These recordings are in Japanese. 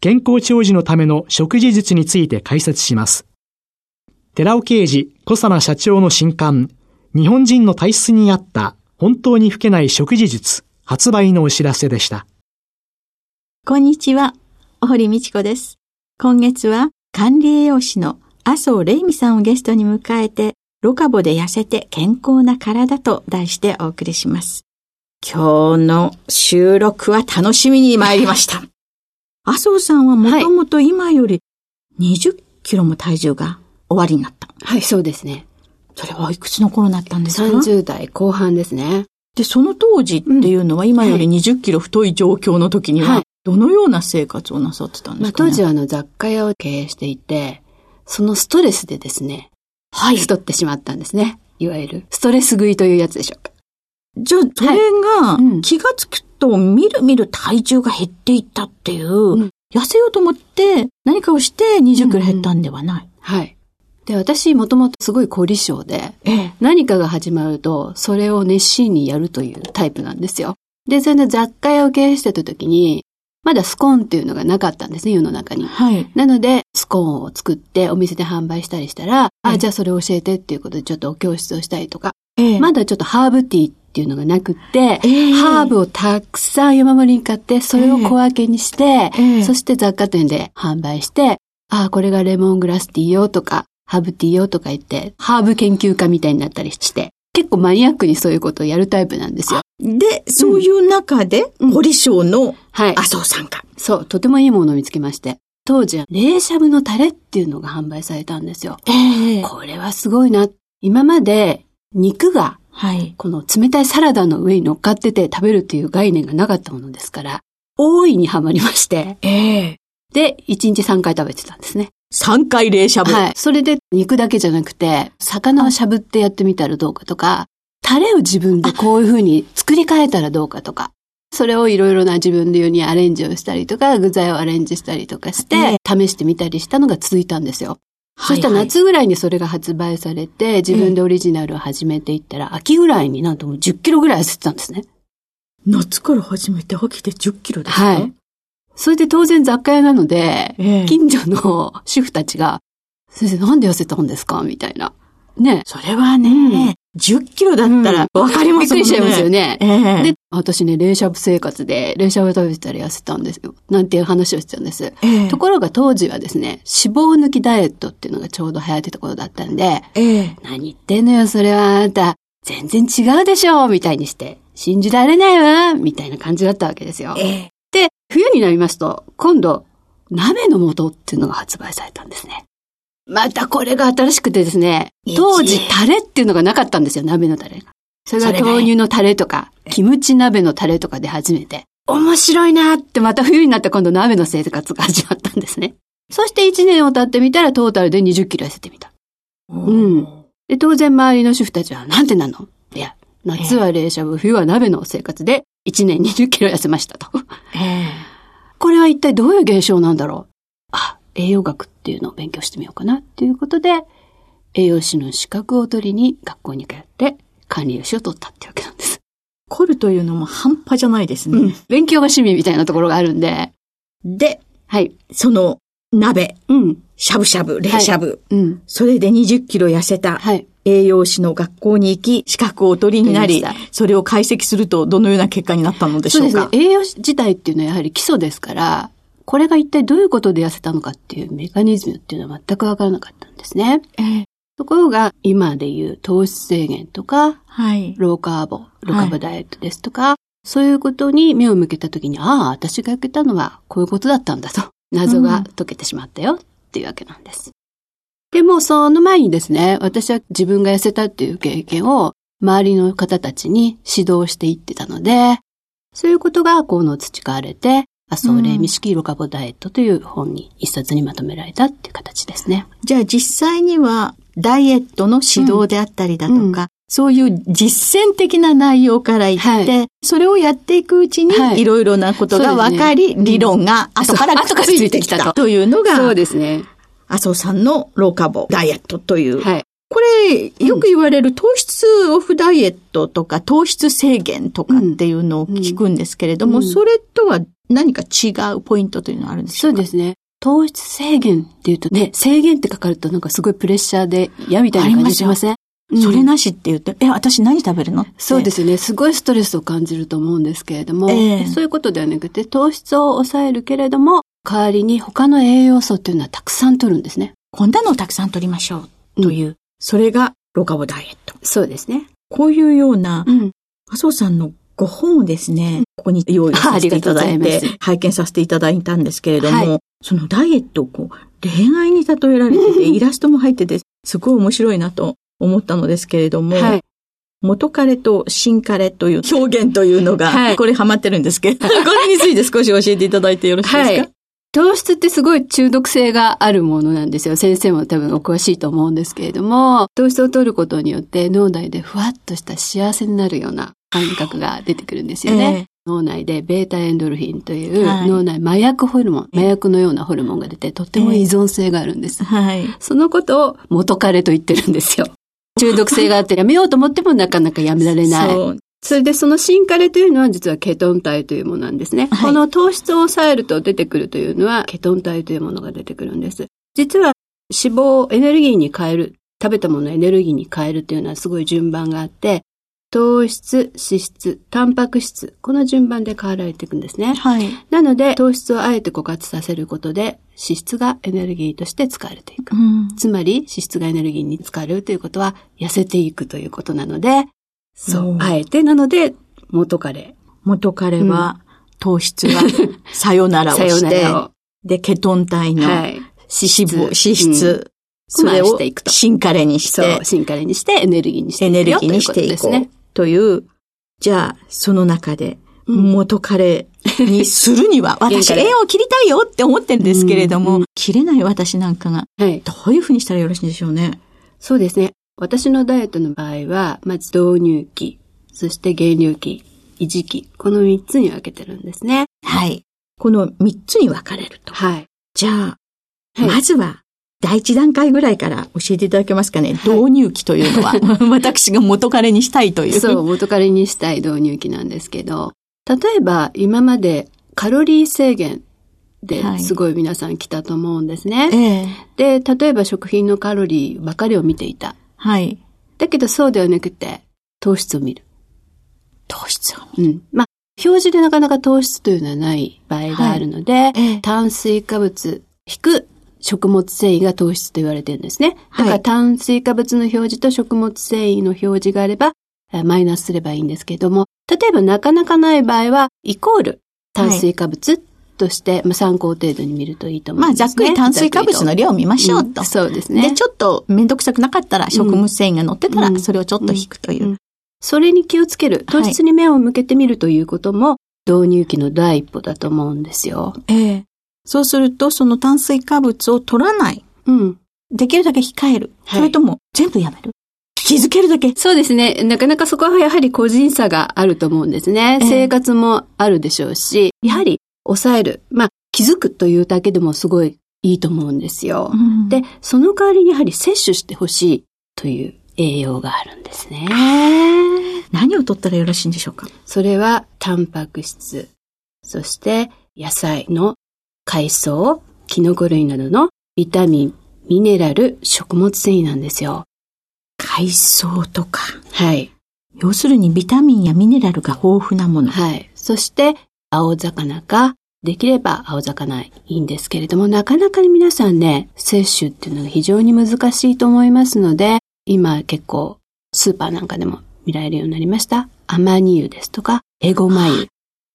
健康長寿のための食事術について解説します。寺尾啓治小佐奈社長の新刊、日本人の体質に合った本当に老けない食事術発売のお知らせでした。こんにちは、お堀道子です。今月は管理栄養士の麻生玲美さんをゲストに迎えて、ロカボで痩せて健康な体と題してお送りします。今日の収録は楽しみに参りました。麻生さんはもともと今より20キロも体重が終わりになった。はい、そうですね。それはいくつの頃になったんですか ?30 代後半ですね。で、その当時っていうのは今より20キロ太い状況の時には、どのような生活をなさってたんですか、ね、まあ、当時はあの雑貨屋を経営していて、そのストレスでですね、はい。太ってしまったんですね。いわゆる、ストレス食いというやつでしょうか。じゃあ、それが、気がつくと、みるみる体重が減っていったっていう、うん、痩せようと思って何かをして20キロ減ったんではない。うんうん、はい。で、私もともとすごい凝り性で、ええ、何かが始まると、それを熱心にやるというタイプなんですよ。で、それで雑貨屋を経営してた時に、まだスコーンっていうのがなかったんですね、世の中に。はい。なので、スコーンを作ってお店で販売したりしたら、あ、じゃあそれを教えてっていうことでちょっとお教室をしたりとか、ええ、まだちょっとハーブティーっていうのがなくって、えハーブをたくさん山盛りに買って、それを小分けにして、えそして雑貨店で販売して、あ、これがレモングラスティーよとか、ハーブティーよとか言って、ハーブ研究家みたいになったりして、結構マニアックにそういうことをやるタイプなんですよ。で、そういう中で、ポリショーの麻生さんが、うん、そう、とてもいいものを見つけまして。当時は、冷しゃぶのタレっていうのが販売されたんですよ。ええー、これはすごいな。今まで、肉が、はい。この冷たいサラダの上に乗っかってて食べるっていう概念がなかったものですから、大いにハマりまして。ええー、で、1日3回食べてたんですね。3回冷しゃぶ。はい。それで肉だけじゃなくて、魚をしゃぶってやってみたらどうかとか、タレを自分でこういう風に作り変えたらどうかとか、それをいろいろな自分で言うにアレンジをしたりとか、具材をアレンジしたりとかして、試してみたりしたのが続いたんですよ。そしたら夏ぐらいにそれが発売されて、自分でオリジナルを始めていったら、秋ぐらいになんともう10キロぐらい痩せてたんですね。夏から始めて秋で10キロですか？はい。それで当然雑貨屋なので、ええ、近所の主婦たちが、先生なんで痩せたんですか？みたいな。ね。それはね、うん、10キロだったらわかりますね、びっくりしちゃいますよね。えで、私ね、冷しゃぶ生活で、冷しゃぶ食べてたら痩せたんですよ。なんていう話をしてたんです。えところが当時はですね、脂肪抜きダイエットっていうのがちょうど流行ってた頃だったんで、え何言ってんのよ、それはあなた。全然違うでしょみたいにして、信じられないわみたいな感じだったわけですよ。えで、冬になりますと、今度、鍋の素っていうのが発売されたんですね。またこれが新しくてですね、当時タレっていうのがなかったんですよ、鍋のタレが。それが豆乳のタレとか、キムチ鍋のタレとかで初めて。面白いなってまた冬になって今度鍋の生活が始まったんですね。そして1年を経ってみたらトータルで20キロ痩せてみた。うん。で、当然周りの主婦たちはなんてなの？いや、夏は冷しゃぶ、冬は鍋の生活で1年20キロ痩せましたと。えー、これは一体どういう現象なんだろう？あ、栄養学っていうのを勉強してみようかなっていうことで、栄養士の資格を取りに学校に通って管理栄養士を取ったってわけなんです。凝るというのも半端じゃないですね。うん、勉強が趣味みたいなところがあるんで。で、はい。その鍋、うん。しゃぶしゃぶ、冷しゃぶ、はい、うん。それで20キロ痩せた。はい。栄養士の学校に行き、資格をお取りになり、それを解析するとどのような結果になったのでしょうか？そうですね。栄養士自体っていうのはやはり基礎ですから、これが一体どういうことで痩せたのかっていうメカニズムっていうのは全くわからなかったんですね。えー、ところが、今でいう糖質制限とか、はい、ローカーボ、ローカーボダイエットですとか、はい、そういうことに目を向けたときに、ああ、私がやけたのはこういうことだったんだと、謎が解けてしまったよっていうわけなんです。でも、その前にですね、私は自分が痩せたっていう経験を周りの方たちに指導していってたので、そういうことがこの培われて、麻生霊未式ロカボダイエットという本に一冊にまとめられたっていう形ですね。じゃあ実際にはダイエットの指導であったりだとか、うん。うんそういう実践的な内容から言って、はい、それをやっていくうちに、い。ろいろなことが分かり、ね、理論が後から後からついてきたと。いうのが、そうですね。麻生さんのローカボダイエットという、はい、これ、よく言われる糖質オフダイエットとか糖質制限とかっていうのを聞くんですけれども、それとは何か違うポイントというのはあるんですか？そうですね。糖質制限っていうとね、制限ってかかるとなんかすごいプレッシャーで嫌みたいな感じしません？それなしって言って、え、私何食べるの？そうですね。すごいストレスを感じると思うんですけれども、えー、そういうことではなくて、糖質を抑えるけれども、代わりに他の栄養素っていうのはたくさん取るんですね。こんなのをたくさん取りましょうという、うん、それがロカボダイエット。そうですね。こういうような、うん、麻生さんのご本をですね、ここに用意させていただいて、拝見させていただいたんですけれども、はい、そのダイエットをこう、恋愛に例えられてて、イラストも入ってて、すごい面白いなと思ったのですけれども、はい、元彼と新彼という表現というのが、はい、これハマってるんですけど、これについて少し教えていただいてよろしいですか、はい。糖質ってすごい中毒性があるものなんですよ。先生も多分お詳しいと思うんですけれども、糖質を取ることによって脳内でふわっとした幸せになるような感覚が出てくるんですよね。えー、脳内でベータエンドルフィンという脳内麻薬ホルモン、麻薬のようなホルモンが出てとっても依存性があるんです。えー、はい、そのことを元彼と言ってるんですよ。中毒性があってやめようと思ってもなかなかやめられない。そう。それでそのシンカレというのは実はケトン体というものなんですね。はい、この糖質を抑えると出てくるというのはケトン体というものが出てくるんです。実は脂肪をエネルギーに変える、食べたものをエネルギーに変えるというのはすごい順番があって、糖質、脂質、タンパク質、この順番で変わられていくんですね。はい。なので、糖質をあえて枯渇させることで、脂質がエネルギーとして使われていく。うん、つまり、脂質がエネルギーに使われるということは、痩せていくということなので、そう、あえてなので、元彼。元彼は、糖質が さよならをして、で、ケトン体の脂肪、脂質、それを新カレにして、新カレにしてエネルギーにしてエネルギーにしていこう。という、じゃあ、その中で、元彼にするには、私、縁を切りたいよって思ってるんですけれども、切れない私なんかが、どういうふうにしたらよろしいんでしょうね？そうですね。私のダイエットの場合は、まず導入期、そして減量期、維持期、この3つに分けてるんですね。はい。この3つに分かれると。はい。じゃあ、はい、まずは、第一段階ぐらいから教えていただけますかね。はい、導入期というのは、私が元彼にしたいという。そう、元彼にしたい導入期なんですけど、例えば今までカロリー制限ですごい皆さん来たと思うんですね。はいで、例えば食品のカロリーばかりを見ていた。はい。だけどそうではなくて、糖質を見る。糖質を見る。うん。まあ、表示でなかなか糖質というのはない場合があるので、はい、炭水化物引く食物繊維が糖質と言われてるんですね。だから炭水化物の表示と食物繊維の表示があれば、マイナスすればいいんですけれども、例えばなかなかない場合は、イコール炭水化物として、まあ、参考程度に見るといいと思います、ね、まあ、ざっくり炭水化物の量を見ましょうと。うん、そうですね。で、ちょっとめんどくさくなかったら、食物繊維が乗ってたら、それをちょっと引くという。うんうん、それに気をつける。糖質に目を向けてみるということも、導入期の第一歩だと思うんですよ。ええそうすると、その炭水化物を取らない。うん。できるだけ控える。それとも、全部やめる。気づけるだけ。そうですね。なかなかそこはやはり個人差があると思うんですね。えー、生活もあるでしょうし、やはり抑える。まあ、気づくというだけでもすごいいいと思うんですよ。うん、で、その代わりにやはり摂取してほしいという栄養があるんですね。何を取ったらよろしいんでしょうか？それは、タンパク質、そして野菜の海藻、キノコ類などのビタミン、ミネラル、食物繊維なんですよ。海藻とか。はい。要するにビタミンやミネラルが豊富なもの。はい。そして、青魚かできれば青魚いいんですけれども、なかなか皆さんね、摂取っていうのが非常に難しいと思いますので、今結構スーパーなんかでも見られるようになりました。アマニ油ですとか、エゴマ油、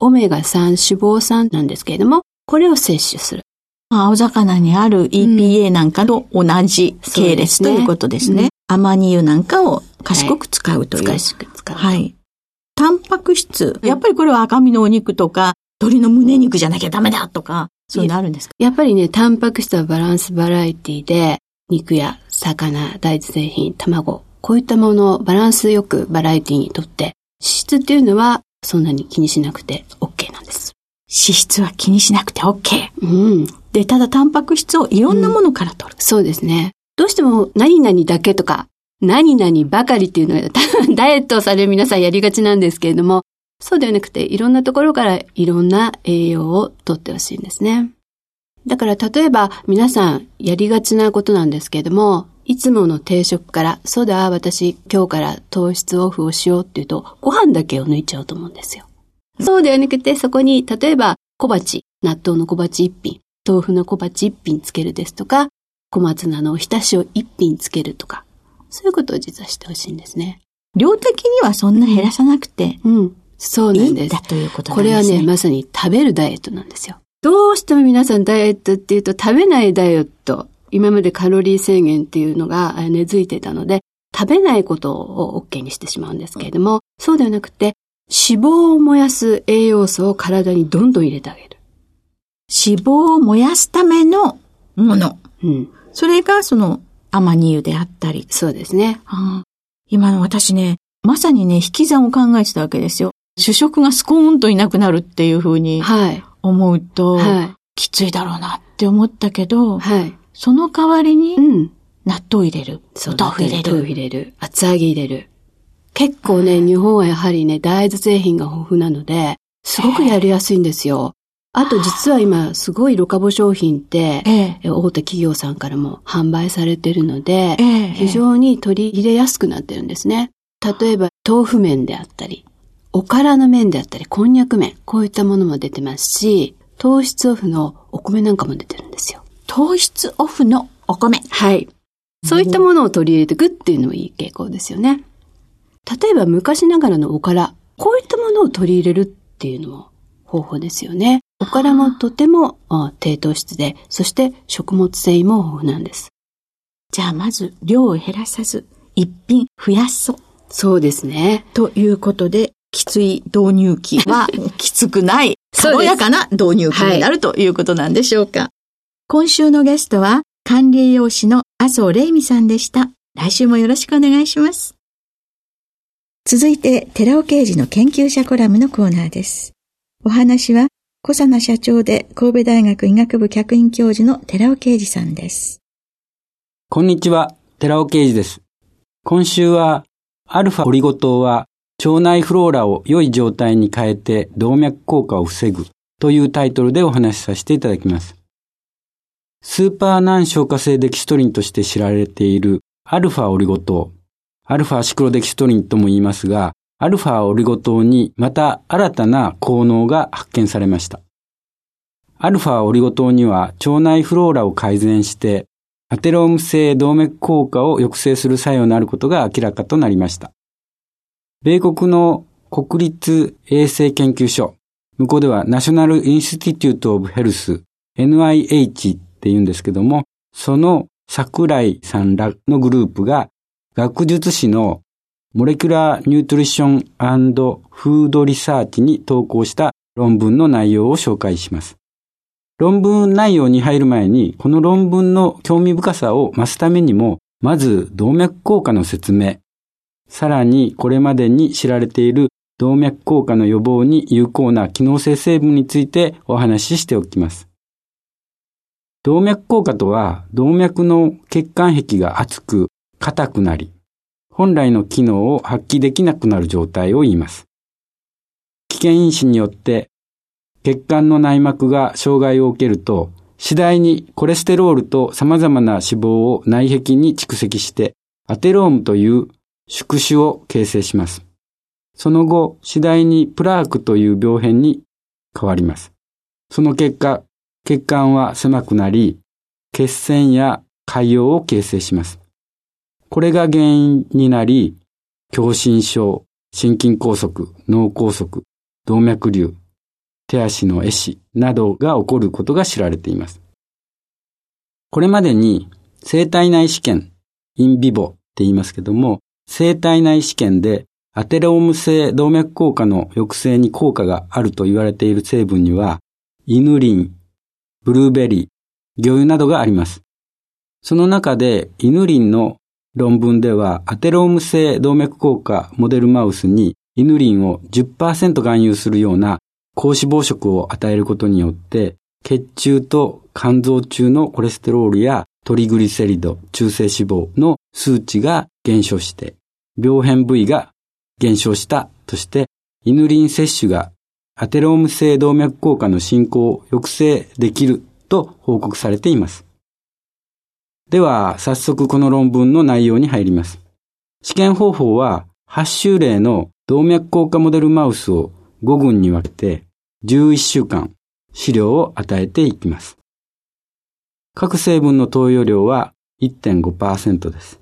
オメガ3脂肪酸なんですけれども、これを摂取する。青魚にある EPA なんかと同じ系列、ということですね。アマニ油なんかを賢く使うという。はい、賢く使う。はい。タンパク質。やっぱりこれは赤身のお肉とか、鶏の胸肉じゃなきゃダメだとか、そういうのあるんですか？やっぱりね、タンパク質はバランスバラエティで、肉や魚、大豆製品、卵、こういったものをバランスよくバラエティにとって、脂質っていうのはそんなに気にしなくて OK なんです。脂質は気にしなくて OK。うん。で、ただタンパク質をいろんなものから取る。うん、そうですね。どうしても何々だけとか、何々ばかりっていうのはダイエットをされる皆さんやりがちなんですけれども、そうではなくていろんなところからいろんな栄養をとってほしいんですね。だから例えば皆さんやりがちなことなんですけれども、いつもの定食から、そうだ、私今日から糖質オフをしようっていうと、ご飯だけを抜いちゃうと思うんですよ。そうではなくて、そこに、例えば小鉢、納豆の小鉢一品、豆腐の小鉢一品つけるですとか、小松菜のおひたしを一品つけるとか、そういうことを実はしてほしいんですね。量的にはそんな減らさなくて、うん。そうなんです。いいだということなんですね。これはね、まさに食べるダイエットなんですよ。どうしても皆さんダイエットっていうと食べないダイエット、今までカロリー制限っていうのが根付いてたので、食べないことを OK にしてしまうんですけれども、そうではなくて、脂肪を燃やす栄養素を体にどんどん入れてあげる。脂肪を燃やすためのもの。うん。それがそのアマニ油であったり。そうですね。今の私ね、まさにね、引き算を考えてたわけですよ。主食がスコーンといなくなるっていうふうに思うと、はい、きついだろうなって思ったけど、はい、その代わりに、納豆入れる。お豆腐入れる。豆腐入れる。厚揚げ入れる。結構ね、日本はやはりね、大豆製品が豊富なので、すごくやりやすいんですよ。あと実は今、すごいロカボ商品って、ええ、大手企業さんからも販売されてるので、え、非常に取り入れやすくなってるんですね。例えば、豆腐麺であったり、おからの麺であったり、こんにゃく麺、こういったものも出てますし、糖質オフのお米なんかも出てるんですよ。糖質オフのお米。はい。そういったものを取り入れていくっていうのもいい傾向ですよね。例えば昔ながらのおから、こういったものを取り入れるっていうのも方法ですよね。おからもとても低糖質で、そして食物繊維も豊富なんです。じゃあまず量を減らさず、一品増やそう。そうですね。ということで、きつい導入期は きつくない、軽やかな導入期になるということなんでしょうか。はい、今週のゲストは、管理栄養士の麻生玲美さんでした。来週もよろしくお願いします。続いて、寺尾刑事の研究者コラムのコーナーです。お話は、小佐奈社長で神戸大学医学部客員教授の寺尾啓二さんです。こんにちは、寺尾啓二です。今週は、アルファオリゴ糖は腸内フローラを良い状態に変えて動脈硬化を防ぐというタイトルでお話しさせていただきます。スーパー難消化性デキストリンとして知られているアルファオリゴ糖、アルファシクロデキストリンとも言いますが、アルファオリゴ糖にまた新たな効能が発見されました。アルファオリゴ糖には腸内フローラを改善してアテローム性動脈硬化を抑制する作用のあることが明らかとなりました。米国の国立衛生研究所、向こうでは National Institute of Health、NIH って言うんですけども、その桜井さんらのグループが学術誌の Molecular Nutritionフードリサーチに投稿した論文の内容を紹介します。論文内容に入る前に、この論文の興味深さを増すためにも、まず動脈硬化の説明、さらにこれまでに知られている動脈硬化の予防に有効な機能性成分についてお話ししておきます。動脈硬化とは、動脈の血管壁が厚く、硬くなり、本来の機能を発揮できなくなる状態を言います。危険因子によって血管の内膜が障害を受けると、次第にコレステロールと様々な脂肪を内壁に蓄積して、アテロームという宿主を形成します。その後、次第にプラークという病変に変わります。その結果、血管は狭くなり、血栓や潰瘍を形成します。これが原因になり、狭心症、心筋梗塞、脳梗塞、動脈瘤、手足の壊死などが起こることが知られています。これまでに生体内試験、インビボって言いますけども、生体内試験でアテローム性動脈硬化の抑制に効果があると言われている成分には、イヌリン、ブルーベリー、魚油などがあります。その中でイヌリンの論文ではアテローム性動脈硬化モデルマウスにイヌリンを10%含有するような高脂肪食を与えることによって血中と肝臓中のコレステロールやトリグリセリド、中性脂肪の数値が減少して、病変部位が減少したとして、イヌリン摂取がアテローム性動脈硬化の進行を抑制できると報告されています。では、早速この論文の内容に入ります。試験方法は、8種類の動脈硬化モデルマウスを5群に分けて、11週間飼料を与えていきます。各成分の投与量は1.5%です。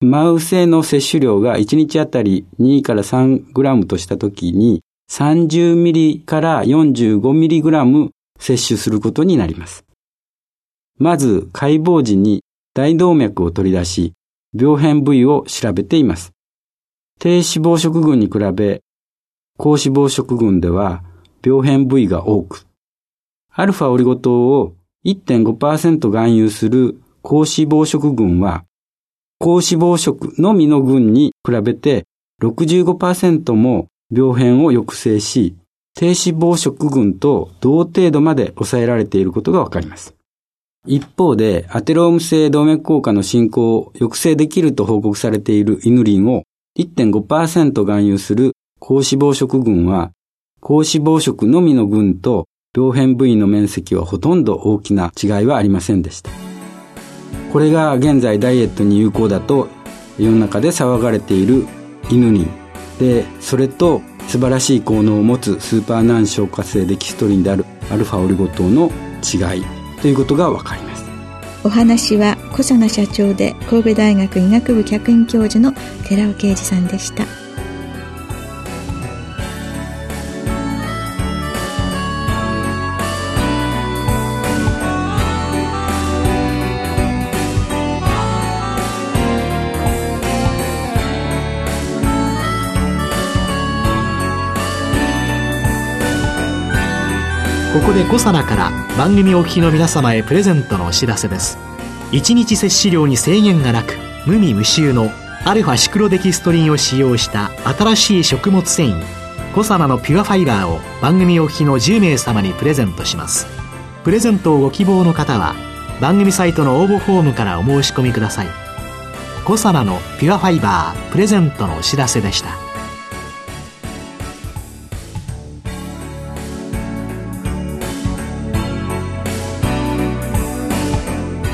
マウスへの摂取量が1日あたり2から3グラムとしたときに30ミリから45ミリグラム摂取することになります。まず解剖時に大動脈を取り出し、病変部位を調べています。低脂肪食群に比べ、高脂肪食群では病変部位が多く、アルファオリゴ糖を1.5%含有する高脂肪食群は、高脂肪食のみの群に比べて65%も病変を抑制し、低脂肪食群と同程度まで抑えられていることがわかります。一方で、アテローム性動脈硬化の進行を抑制できると報告されているイヌリンを1.5%含有する高脂肪食群は、高脂肪食のみの群と病変部位の面積はほとんど大きな違いはありませんでした。これが現在ダイエットに有効だと世の中で騒がれている犬にでそれと素晴らしい効能を持つスーパー難消化性デキストリンであるアルファオリゴ糖の違いということが分かります。お話は小佐奈社長で神戸大学医学部客員教授の寺尾啓二さんでした。ここでコサナから番組お聞きの皆様へプレゼントのお知らせです。1日摂取量に制限がなく無味無臭のアルファシクロデキストリンを使用した新しい食物繊維コサナのピュアファイバーを番組お聞きの10名様にプレゼントします。プレゼントをご希望の方は番組サイトの応募フォームからお申し込みください。コサナのピュアファイバープレゼントのお知らせでした。